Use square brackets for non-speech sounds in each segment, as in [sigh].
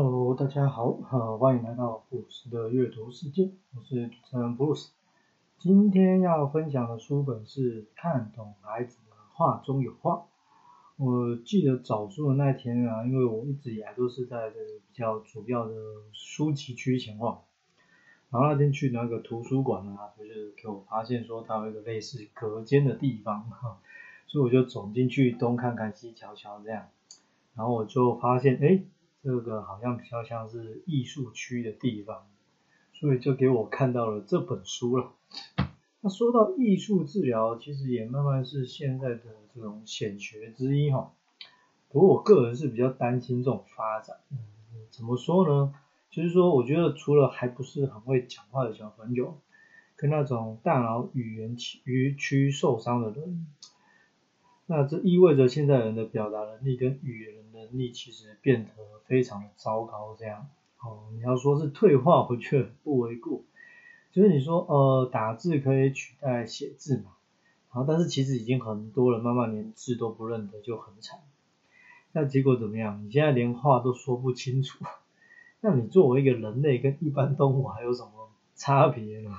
Hello，大家好，呃，欢迎来到布鲁斯的阅读世界，我是主持人布鲁斯。今天要分享的书本是《看懂孩子的画中有画》。我记得找书的那天啊，因为我一直以来都是在这个比较主要的书籍区前往，然后那天去那个图书馆啊，就是给我发现说它有一个类似隔间的地方，哈，所以我就走进去东看看西瞧瞧这样，然后我就发现，哎。这个好像比较像是艺术区的地方，所以就给我看到了这本书了。那说到艺术治疗，其实也慢慢是现在的这种显学之一哈。不过我个人是比较担心这种发展。嗯，怎么说呢？就是说，我觉得除了还不是很会讲话的小朋友，跟那种大脑语言区区受伤的人，那这意味着现在人的表达能力跟语言。能力其实变得非常的糟糕，这样哦，你要说是退化，我觉得不为过。就是你说呃，打字可以取代写字嘛，然后但是其实已经很多人慢慢连字都不认得，就很惨。那结果怎么样？你现在连话都说不清楚，[laughs] 那你作为一个人类跟一般动物还有什么差别呢？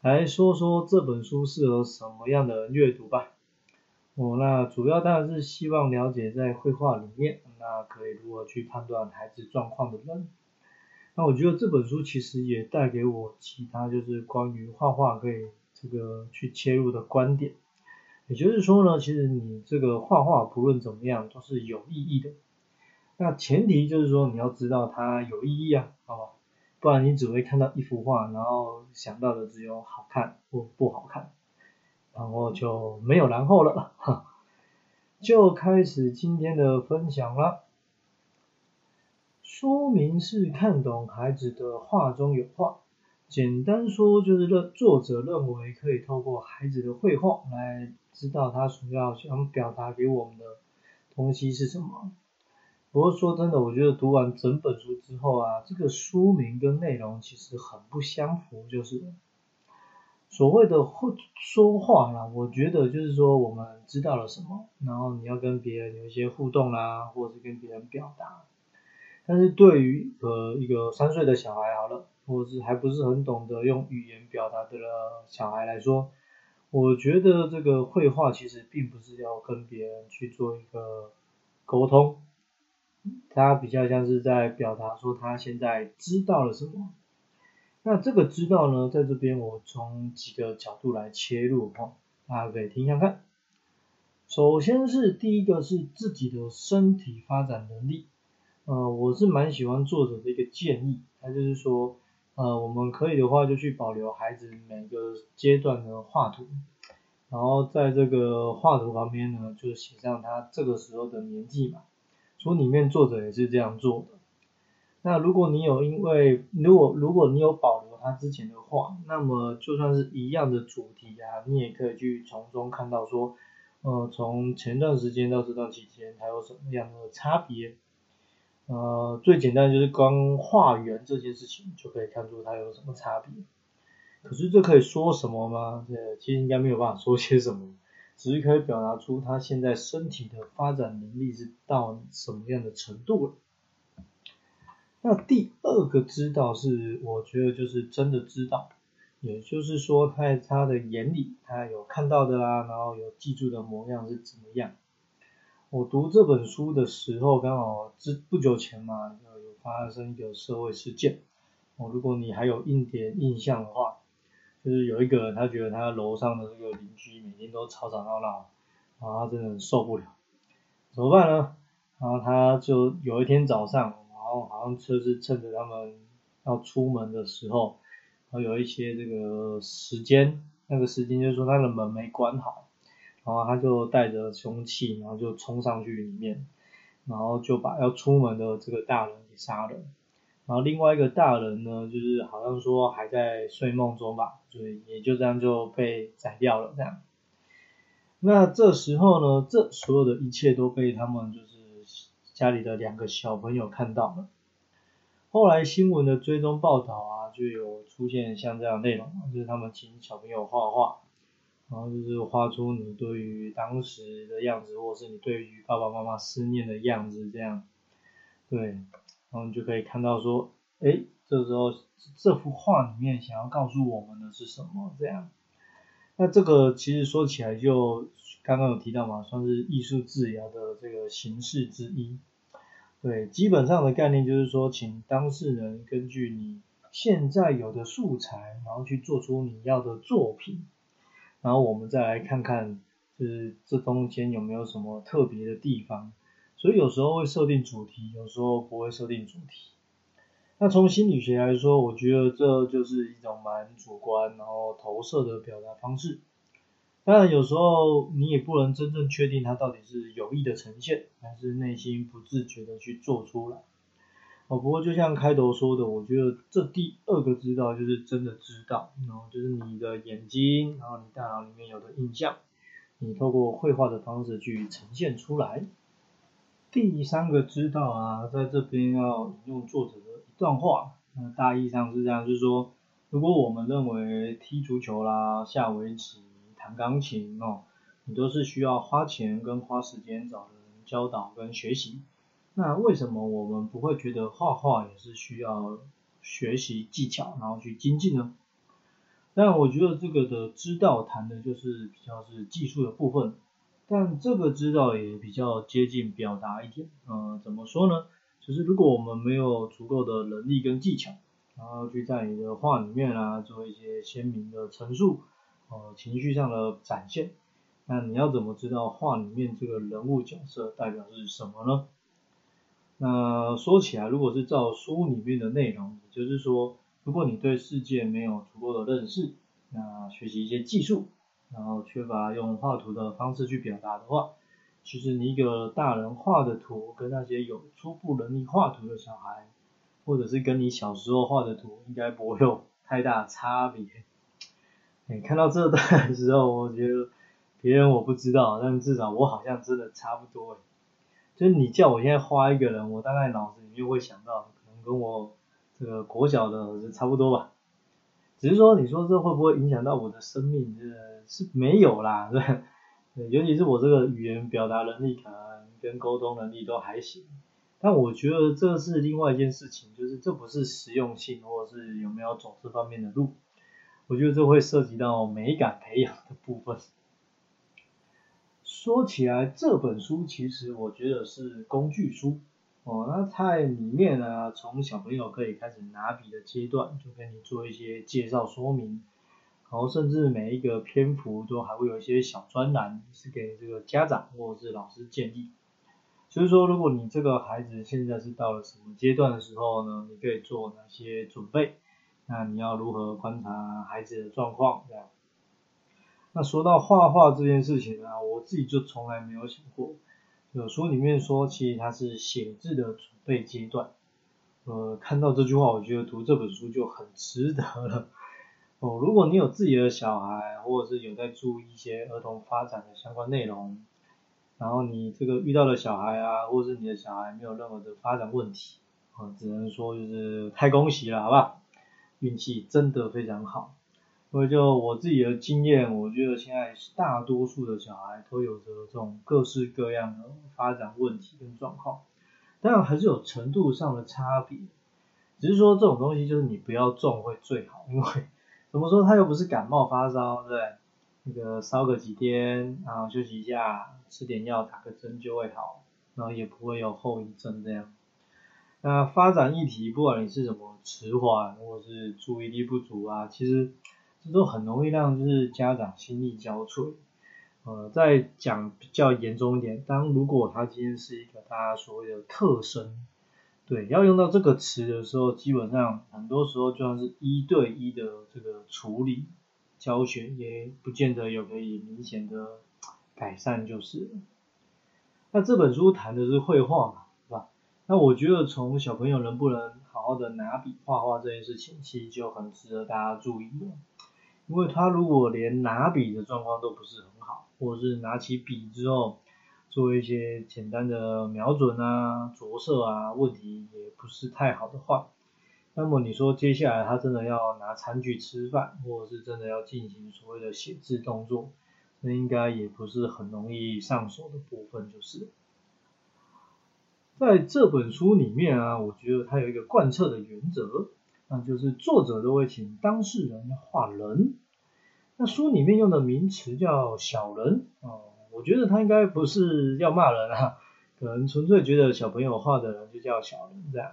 来说说这本书适合什么样的阅读吧。哦，那主要当然是希望了解在绘画里面，那可以如何去判断孩子状况的人。那我觉得这本书其实也带给我其他就是关于画画可以这个去切入的观点。也就是说呢，其实你这个画画不论怎么样都是有意义的。那前提就是说你要知道它有意义啊，好吧？不然你只会看到一幅画，然后想到的只有好看或不好看。然后就没有然后了，哈，就开始今天的分享了。说明是看懂孩子的画中有画，简单说就是认作者认为可以透过孩子的绘画来知道他所要想表达给我们的东西是什么。不过说真的，我觉得读完整本书之后啊，这个书名跟内容其实很不相符，就是。所谓的会说话啦，我觉得就是说我们知道了什么，然后你要跟别人有一些互动啦，或者是跟别人表达。但是对于呃一个三岁的小孩好了，或者是还不是很懂得用语言表达的小孩来说，我觉得这个绘画其实并不是要跟别人去做一个沟通，他比较像是在表达说他现在知道了什么。那这个知道呢，在这边我从几个角度来切入哈，大家可以听一下看。首先是第一个是自己的身体发展能力，呃，我是蛮喜欢作者的一个建议，他就是说，呃，我们可以的话就去保留孩子每个阶段的画图，然后在这个画图旁边呢，就写上他这个时候的年纪嘛，书里面作者也是这样做的。那如果你有因为如果如果你有保留他之前的话，那么就算是一样的主题啊，你也可以去从中看到说，呃，从前段时间到这段期间，它有什么样的差别？呃，最简单就是光画圆这件事情就可以看出它有什么差别。可是这可以说什么吗？呃，其实应该没有办法说些什么，只是可以表达出他现在身体的发展能力是到什么样的程度了。那第二个知道是，我觉得就是真的知道，也就是说在他的眼里，他有看到的啦，然后有记住的模样是怎么样。我读这本书的时候，刚好之不久前嘛，有发生一个社会事件。哦，如果你还有一点印象的话，就是有一个他觉得他楼上的这个邻居每天都吵吵闹闹，然后他真的很受不了，怎么办呢？然后他就有一天早上。然后好像就是趁着他们要出门的时候，然后有一些这个时间，那个时间就是说他的门没关好，然后他就带着凶器，然后就冲上去里面，然后就把要出门的这个大人给杀了。然后另外一个大人呢，就是好像说还在睡梦中吧，所以也就这样就被宰掉了这样。那这时候呢，这所有的一切都被他们就。家里的两个小朋友看到了，后来新闻的追踪报道啊，就有出现像这样内容，就是他们请小朋友画画，然后就是画出你对于当时的样子，或是你对于爸爸妈妈思念的样子这样。对，然后你就可以看到说，哎，这时候这幅画里面想要告诉我们的是什么？这样，那这个其实说起来就刚刚有提到嘛，算是艺术治疗的这个形式之一。对，基本上的概念就是说，请当事人根据你现在有的素材，然后去做出你要的作品，然后我们再来看看，就是这中间有没有什么特别的地方。所以有时候会设定主题，有时候不会设定主题。那从心理学来说，我觉得这就是一种蛮主观，然后投射的表达方式。当然，有时候你也不能真正确定它到底是有意的呈现，还是内心不自觉的去做出来。哦，不过就像开头说的，我觉得这第二个知道就是真的知道，然后就是你的眼睛，然后你大脑里面有的印象，你透过绘画的方式去呈现出来。第三个知道啊，在这边要引用作者的一段话，那大意上是这样，就是说，如果我们认为踢足球啦、下围棋、弹钢琴哦，你都是需要花钱跟花时间找人教导跟学习，那为什么我们不会觉得画画也是需要学习技巧，然后去精进呢？但我觉得这个的知道谈的就是比较是技术的部分。但这个知道也比较接近表达一点，呃，怎么说呢？就是如果我们没有足够的能力跟技巧，然后去在你的画里面啊做一些鲜明的陈述，呃，情绪上的展现，那你要怎么知道画里面这个人物角色代表是什么呢？那说起来，如果是照书里面的内容，也就是说，如果你对世界没有足够的认识，那学习一些技术。然后缺乏用画图的方式去表达的话，其实你一个大人画的图跟那些有初步能力画图的小孩，或者是跟你小时候画的图，应该不会有太大差别。你看到这段的时候，我觉得别人我不知道，但至少我好像真的差不多。就是你叫我现在画一个人，我大概脑子里面会想到，可能跟我这个国小的差不多吧。只是说，你说这会不会影响到我的生命？这是没有啦，对，尤其是我这个语言表达能力可能跟沟通能力都还行，但我觉得这是另外一件事情，就是这不是实用性，或者是有没有走这方面的路，我觉得这会涉及到美感培养的部分。说起来，这本书其实我觉得是工具书。哦，那在里面呢，从小朋友可以开始拿笔的阶段，就跟你做一些介绍说明，然后甚至每一个篇幅都还会有一些小专栏，是给这个家长或者是老师建议。所以说，如果你这个孩子现在是到了什么阶段的时候呢，你可以做哪些准备？那你要如何观察孩子的状况？这样。那说到画画这件事情呢，我自己就从来没有想过。有书里面说，其实它是写字的准备阶段。呃，看到这句话，我觉得读这本书就很值得了。哦，如果你有自己的小孩，或者是有在注意一些儿童发展的相关内容，然后你这个遇到的小孩啊，或者是你的小孩没有任何的发展问题，啊，只能说就是太恭喜了，好不好？运气真的非常好。所以就我自己的经验，我觉得现在大多数的小孩都有着这种各式各样的发展问题跟状况，当然还是有程度上的差别，只是说这种东西就是你不要中会最好，因为 [laughs] 怎么说他又不是感冒发烧，对不对？那个烧个几天，然后休息一下，吃点药，打个针就会好，然后也不会有后遗症这样。那发展议题，不管你是什么迟缓或者是注意力不足啊，其实。这都很容易让就是家长心力交瘁。呃，再讲比较严重一点，当如果他今天是一个大家所谓的特生，对，要用到这个词的时候，基本上很多时候就算是一对一的这个处理教学，也不见得有可以明显的改善就是。那这本书谈的是绘画嘛，那我觉得从小朋友能不能好好的拿笔画画这件事情，其实就很值得大家注意了。因为他如果连拿笔的状况都不是很好，或者是拿起笔之后做一些简单的瞄准啊、着色啊，问题也不是太好的话，那么你说接下来他真的要拿餐具吃饭，或者是真的要进行所谓的写字动作，那应该也不是很容易上手的部分，就是。在这本书里面啊，我觉得它有一个贯彻的原则，那就是作者都会请当事人画人。那书里面用的名词叫小人哦，我觉得他应该不是要骂人啊，可能纯粹觉得小朋友画的人就叫小人这样。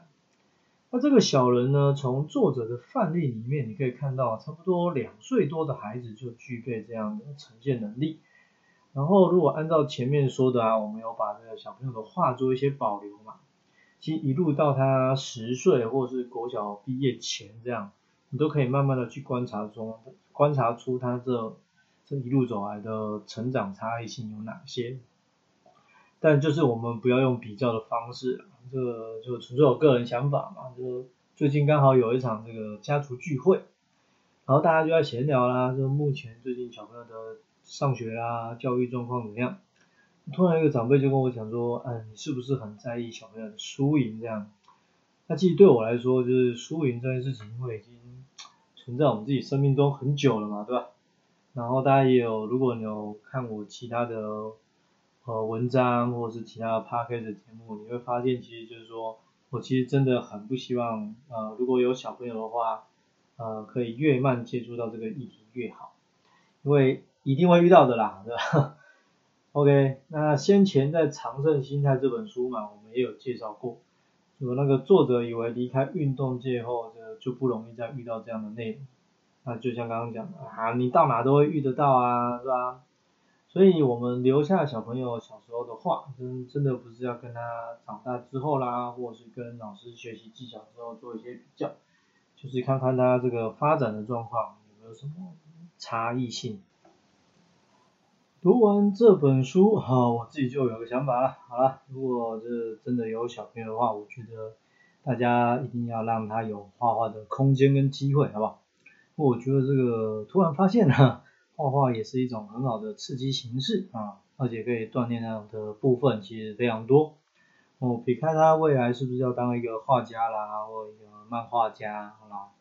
那这个小人呢，从作者的范例里面你可以看到，差不多两岁多的孩子就具备这样的呈现能力。然后如果按照前面说的啊，我们有把这个小朋友的画做一些保留嘛，其实一路到他十岁或是国小毕业前这样，你都可以慢慢的去观察中。观察出他这这一路走来的成长差异性有哪些，但就是我们不要用比较的方式，这个就纯粹我个人想法嘛。就最近刚好有一场这个家族聚会，然后大家就在闲聊啦，就目前最近小朋友的上学啊，教育状况怎么样？突然一个长辈就跟我讲说，嗯，你是不是很在意小朋友的输赢这样？那其实对我来说，就是输赢这件事情，因为已经。存在我们自己生命中很久了嘛，对吧？然后大家也有，如果你有看我其他的呃文章或者是其他的 podcast 节目，你会发现其实就是说我其实真的很不希望呃如果有小朋友的话，呃可以越慢接触到这个议题越好，因为一定会遇到的啦，[laughs] 对吧？OK，那先前在《长胜心态》这本书嘛，我们也有介绍过。有那个作者以为离开运动界后，就就不容易再遇到这样的内容。那就像刚刚讲的啊，你到哪都会遇得到啊，是吧？所以我们留下小朋友小时候的话，真真的不是要跟他长大之后啦，或是跟老师学习技巧之后做一些比较，就是看看他这个发展的状况有没有什么差异性。读完这本书，哈，我自己就有个想法了。好了，如果这真的有小朋友的话，我觉得大家一定要让他有画画的空间跟机会，好不好？我觉得这个突然发现呢，[laughs] 画画也是一种很好的刺激形式啊，而且可以锻炼到的部分其实非常多。哦，比看他未来是不是要当一个画家啦，或一个漫画家，啦。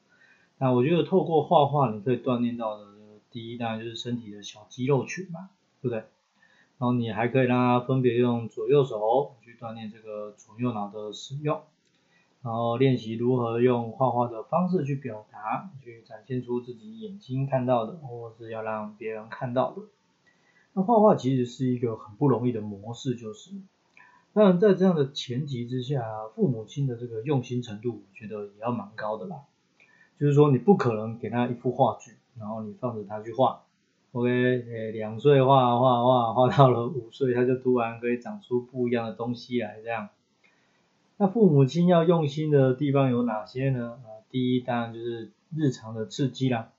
那我觉得透过画画，你可以锻炼到的第一当然就是身体的小肌肉群嘛。对不对？然后你还可以让他分别用左右手去锻炼这个左右脑的使用，然后练习如何用画画的方式去表达，去展现出自己眼睛看到的，或者是要让别人看到的。那画画其实是一个很不容易的模式，就是，当然在这样的前提之下，父母亲的这个用心程度，我觉得也要蛮高的啦。就是说你不可能给他一幅画具，然后你放着他去画。OK，诶，两岁画画画画到了五岁，他就突然可以长出不一样的东西来，这样。那父母亲要用心的地方有哪些呢？啊，第一当然就是日常的刺激啦。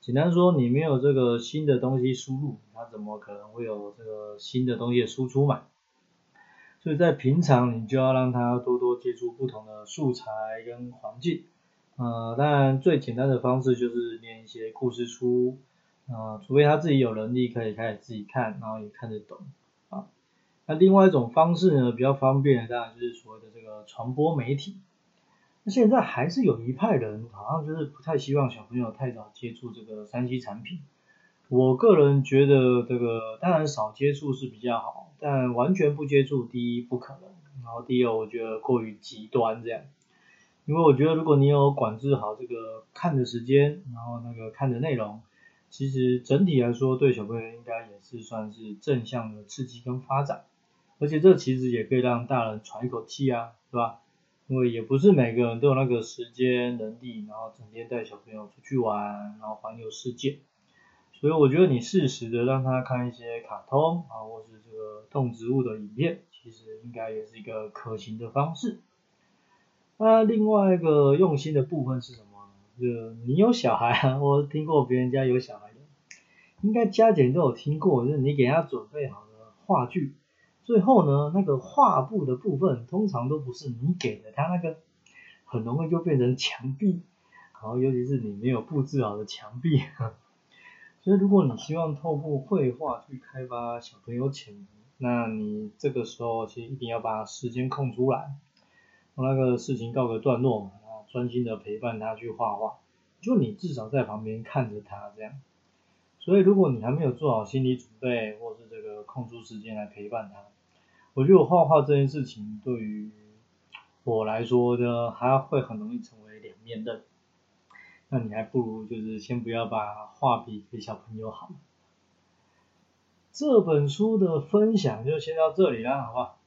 简单说，你没有这个新的东西输入，他怎么可能会有这个新的东西的输出嘛？所以在平常你就要让他多多接触不同的素材跟环境。呃，当然最简单的方式就是念一些故事书。啊，除非他自己有能力可以开始自己看，然后也看得懂啊。那另外一种方式呢，比较方便的当然就是所谓的这个传播媒体。那现在还是有一派人好像就是不太希望小朋友太早接触这个三 C 产品。我个人觉得这个当然少接触是比较好，但完全不接触，第一不可能，然后第二我觉得过于极端这样。因为我觉得如果你有管制好这个看的时间，然后那个看的内容。其实整体来说，对小朋友应该也是算是正向的刺激跟发展，而且这其实也可以让大人喘一口气啊，对吧？因为也不是每个人都有那个时间能力，然后整天带小朋友出去玩，然后环游世界。所以我觉得你适时的让他看一些卡通啊，或是这个动植物的影片，其实应该也是一个可行的方式。那另外一个用心的部分是什么？就你有小孩啊，我听过别人家有小孩的，应该家姐都有听过，就是你给他准备好的话剧，最后呢，那个画布的部分通常都不是你给的，他那个很容易就变成墙壁，然后尤其是你没有布置好的墙壁，[laughs] 所以如果你希望透过绘画去开发小朋友潜能，那你这个时候其实一定要把时间空出来，让那个事情告个段落嘛。专心的陪伴他去画画，就你至少在旁边看着他这样。所以如果你还没有做好心理准备，或是这个空出时间来陪伴他，我觉得画画这件事情对于我来说呢，还会很容易成为两面刃。那你还不如就是先不要把画笔给小朋友好。这本书的分享就先到这里啦，好不好？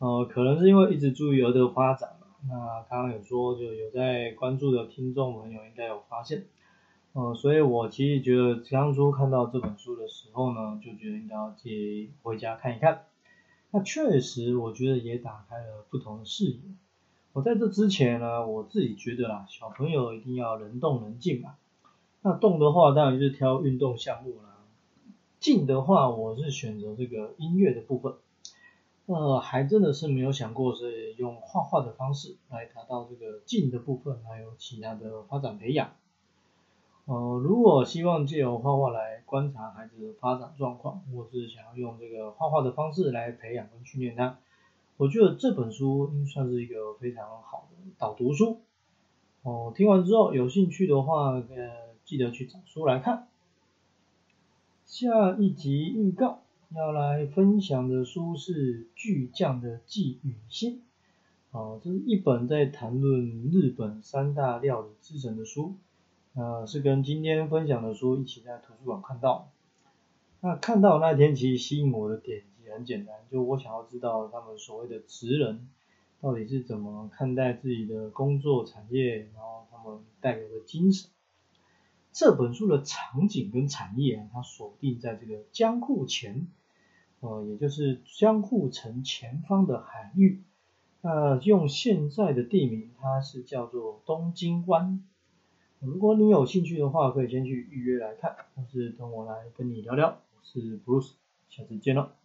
呃，可能是因为一直注意儿童发展，那刚刚有说就有在关注的听众朋友应该有发现，呃，所以我其实觉得当初看到这本书的时候呢，就觉得应该要借回家看一看。那确实，我觉得也打开了不同的视野。我在这之前呢，我自己觉得啦，小朋友一定要能动能静嘛。那动的话，当然就是挑运动项目啦；静的话，我是选择这个音乐的部分。呃，还真的是没有想过是用画画的方式来达到这个静的部分，还有其他的发展培养。呃，如果希望借由画画来观察孩子的发展状况，或是想要用这个画画的方式来培养跟训练他，我觉得这本书应算是一个非常好的导读书。哦，听完之后有兴趣的话，呃，记得去找书来看。下一集预告要来分享的书是《巨匠的寄语信》。哦，这是一本在谈论日本三大料理之神的书。呃，是跟今天分享的书一起在图书馆看到。那看到那天其实吸引我的点也很简单，就我想要知道他们所谓的职人到底是怎么看待自己的工作产业，然后他们带有的精神。这本书的场景跟产业，它锁定在这个江户前，呃，也就是江户城前方的海域。那用现在的地名，它是叫做东京湾。如果你有兴趣的话，可以先去预约来看，或是等我来跟你聊聊。我是 Bruce，下次见喽。